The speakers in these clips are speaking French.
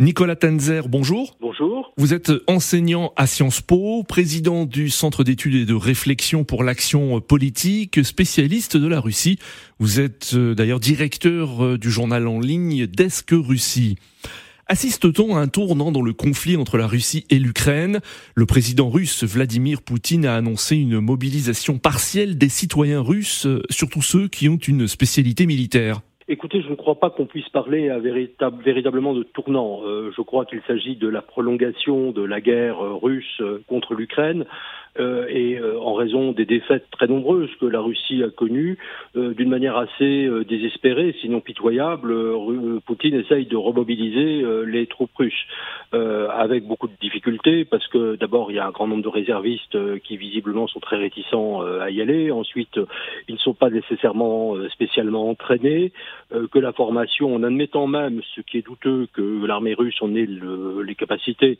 Nicolas Tenzer, bonjour. Bonjour. Vous êtes enseignant à Sciences Po, président du Centre d'études et de réflexion pour l'action politique, spécialiste de la Russie. Vous êtes euh, d'ailleurs directeur euh, du journal en ligne Desk Russie. Assiste-t-on à un tournant dans le conflit entre la Russie et l'Ukraine? Le président russe Vladimir Poutine a annoncé une mobilisation partielle des citoyens russes, euh, surtout ceux qui ont une spécialité militaire. Écoutez, je ne crois pas qu'on puisse parler véritablement de tournant. Euh, je crois qu'il s'agit de la prolongation de la guerre euh, russe euh, contre l'Ukraine euh, et euh, en raison des défaites très nombreuses que la Russie a connues, euh, d'une manière assez désespérée, sinon pitoyable, Poutine essaye de remobiliser les troupes russes, avec beaucoup de difficultés, parce que d'abord il y a un grand nombre de réservistes qui visiblement sont très réticents à y aller, ensuite ils ne sont pas nécessairement spécialement entraînés, que la formation, en admettant même, ce qui est douteux, que l'armée russe en ait le, les capacités,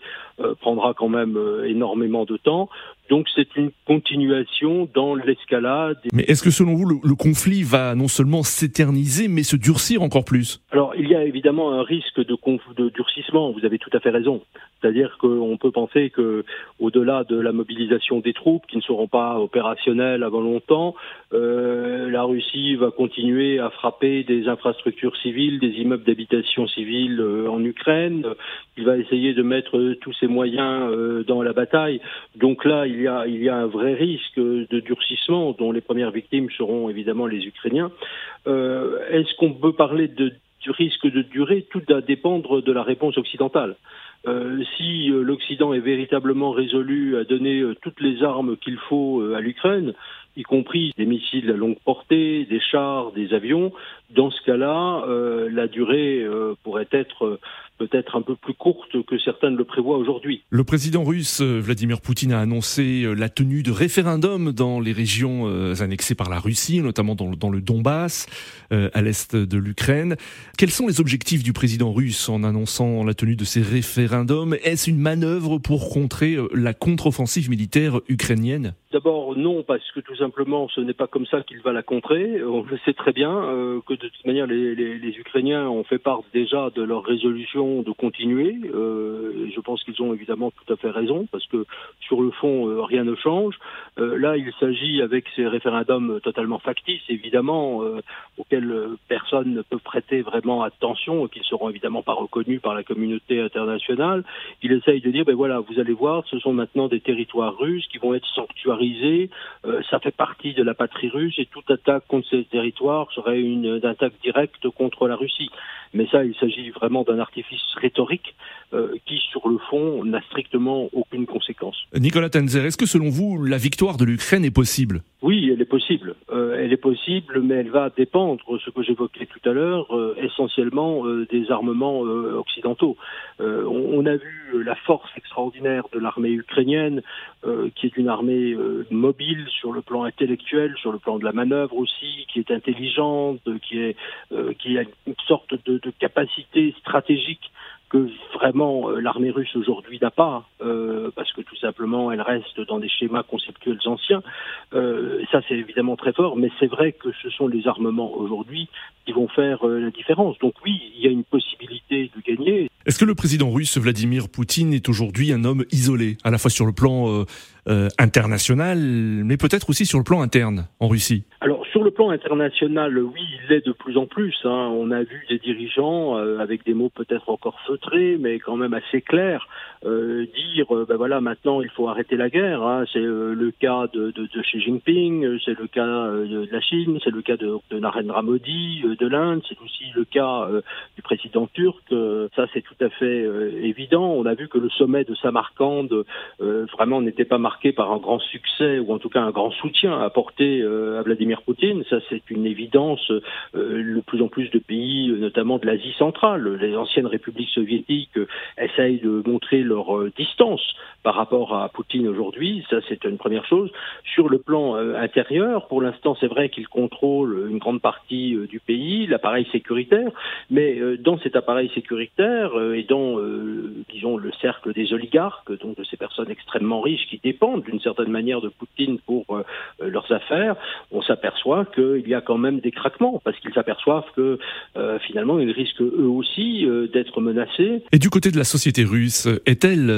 prendra quand même énormément de temps. Donc c'est une continuation dans l'escalade. Mais est-ce que selon vous, le, conflit va non seulement s'éterniser, mais se durcir encore plus? Alors il y a évidemment un risque de, de durcissement, vous avez tout à fait raison. C'est-à-dire qu'on peut penser que, au-delà de la mobilisation des troupes qui ne seront pas opérationnelles avant longtemps, euh, la Russie va continuer à frapper des infrastructures civiles, des immeubles d'habitation civile euh, en Ukraine. Il va essayer de mettre tous ses moyens euh, dans la bataille. Donc là, il il y a un vrai risque de durcissement, dont les premières victimes seront évidemment les Ukrainiens. Est-ce qu'on peut parler de risque de durée, tout va dépendre de la réponse occidentale. Euh, si euh, l'Occident est véritablement résolu à donner euh, toutes les armes qu'il faut à l'Ukraine, y compris des missiles à longue portée, des chars, des avions, dans ce cas-là, la durée pourrait être peut-être un peu plus courte que certains ne le prévoient aujourd'hui. Le président russe Vladimir Poutine a annoncé la tenue de référendums dans les régions annexées par la Russie, notamment dans, dans le Donbass, à l'est de l'Ukraine. Quels sont les objectifs du président russe en annonçant la tenue de ces référendums? Est-ce une manœuvre pour contrer euh, la contre-offensive militaire ukrainienne? D'abord, non, parce que tout simplement, ce n'est pas comme ça qu'il va la contrer. On le sait très bien euh, que de toute manière, les, les, les, Ukrainiens ont fait part déjà de leur résolution de continuer. Euh, je pense qu'ils ont évidemment tout à fait raison, parce que sur le fond, euh, rien ne change. Euh, là, il s'agit, avec ces référendums totalement factices, évidemment, auxquels personne ne peut prêter vraiment attention, et qui ne seront évidemment pas reconnus par la communauté internationale, il essaye de dire, ben voilà, vous allez voir, ce sont maintenant des territoires russes qui vont être euh, ça fait partie de la patrie russe et toute attaque contre ces territoires serait une attaque directe contre la Russie. Mais ça, il s'agit vraiment d'un artifice rhétorique euh, qui, sur le fond, n'a strictement aucune conséquence. Nicolas Tenzer, est-ce que selon vous, la victoire de l'Ukraine est possible? Oui, elle est possible. Euh, elle est possible, mais elle va dépendre, ce que j'évoquais tout à l'heure, essentiellement des armements occidentaux. On, on, a vu la force extraordinaire de l'armée ukrainienne, qui est une armée mobile sur le plan intellectuel, sur le plan de la manœuvre aussi, qui est intelligente, qui, est, qui a une sorte de, capacité stratégique que vraiment euh, l'armée russe aujourd'hui n'a pas, euh, parce que tout simplement elle reste dans des schémas conceptuels anciens. Euh, ça c'est évidemment très fort, mais c'est vrai que ce sont les armements aujourd'hui qui vont faire euh, la différence. Donc oui, il y a une possibilité de gagner. Est-ce que le président russe Vladimir Poutine est aujourd'hui un homme isolé, à la fois sur le plan euh, international, mais peut-être aussi sur le plan interne en Russie? Alors sur le plan international, oui, il l'est de plus en plus. Hein. On a vu des dirigeants euh, avec des mots peut-être encore feutrés, mais quand même assez clairs, euh, dire ben voilà maintenant il faut arrêter la guerre. Hein. C'est le cas de, Xi Jinping, c'est le cas de la Chine, c'est le cas de, de Narendra Modi, de l'Inde, c'est aussi le cas du président turc. ça c'est tout à fait évident. On a vu que le sommet de Samarkand vraiment n'était pas marqué par un grand succès ou en tout cas un grand soutien apporté euh, à Vladimir Poutine. Ça, c'est une évidence. Euh, de plus en plus de pays, notamment de l'Asie centrale, les anciennes républiques soviétiques, euh, essayent de montrer leur distance par rapport à Poutine aujourd'hui. Ça, c'est une première chose. Sur le plan intérieur, pour l'instant, c'est vrai qu'il contrôle une grande partie du pays, l'appareil sécuritaire, mais dans cet appareil sécuritaire et dans, disons, le cercle des oligarques, donc de ces personnes extrêmement riches qui dépendent d'une certaine manière de Poutine pour leurs affaires, on s'aperçoit qu'il y a quand même des craquements, parce qu'ils s'aperçoivent que finalement, ils risquent eux aussi d'être menacés. Et du côté de la société russe, est-elle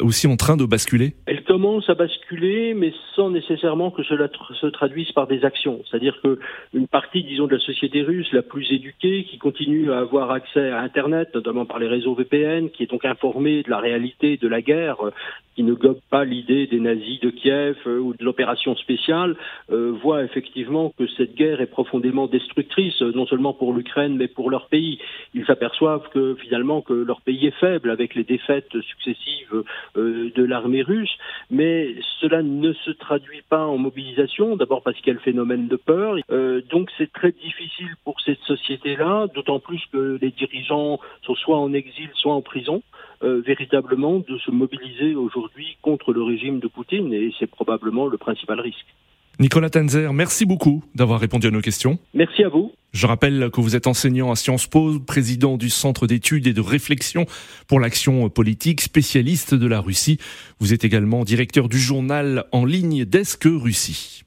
aussi en train de basculer? Commence à basculer, mais sans nécessairement que cela se traduise par des actions. C'est-à-dire qu'une partie, disons, de la société russe la plus éduquée, qui continue à avoir accès à Internet, notamment par les réseaux VPN, qui est donc informée de la réalité de la guerre, qui ne gobe pas l'idée des nazis de Kiev euh, ou de l'opération spéciale, euh, voit effectivement que cette guerre est profondément destructrice, non seulement pour l'Ukraine, mais pour leur pays. Ils s'aperçoivent que finalement que leur pays est faible avec les défaites successives euh, de l'armée russe, mais cela ne se traduit pas en mobilisation, d'abord parce qu'il y a le phénomène de peur. Euh, donc c'est très difficile pour cette société-là, d'autant plus que les dirigeants sont soit en exil, soit en prison, euh, véritablement de se mobiliser aujourd'hui contre le régime de Poutine, et c'est probablement le principal risque. Nicolas Tanzer, merci beaucoup d'avoir répondu à nos questions. Merci à vous. Je rappelle que vous êtes enseignant à Sciences Po, président du Centre d'études et de réflexion pour l'action politique, spécialiste de la Russie. Vous êtes également directeur du journal en ligne Desk Russie.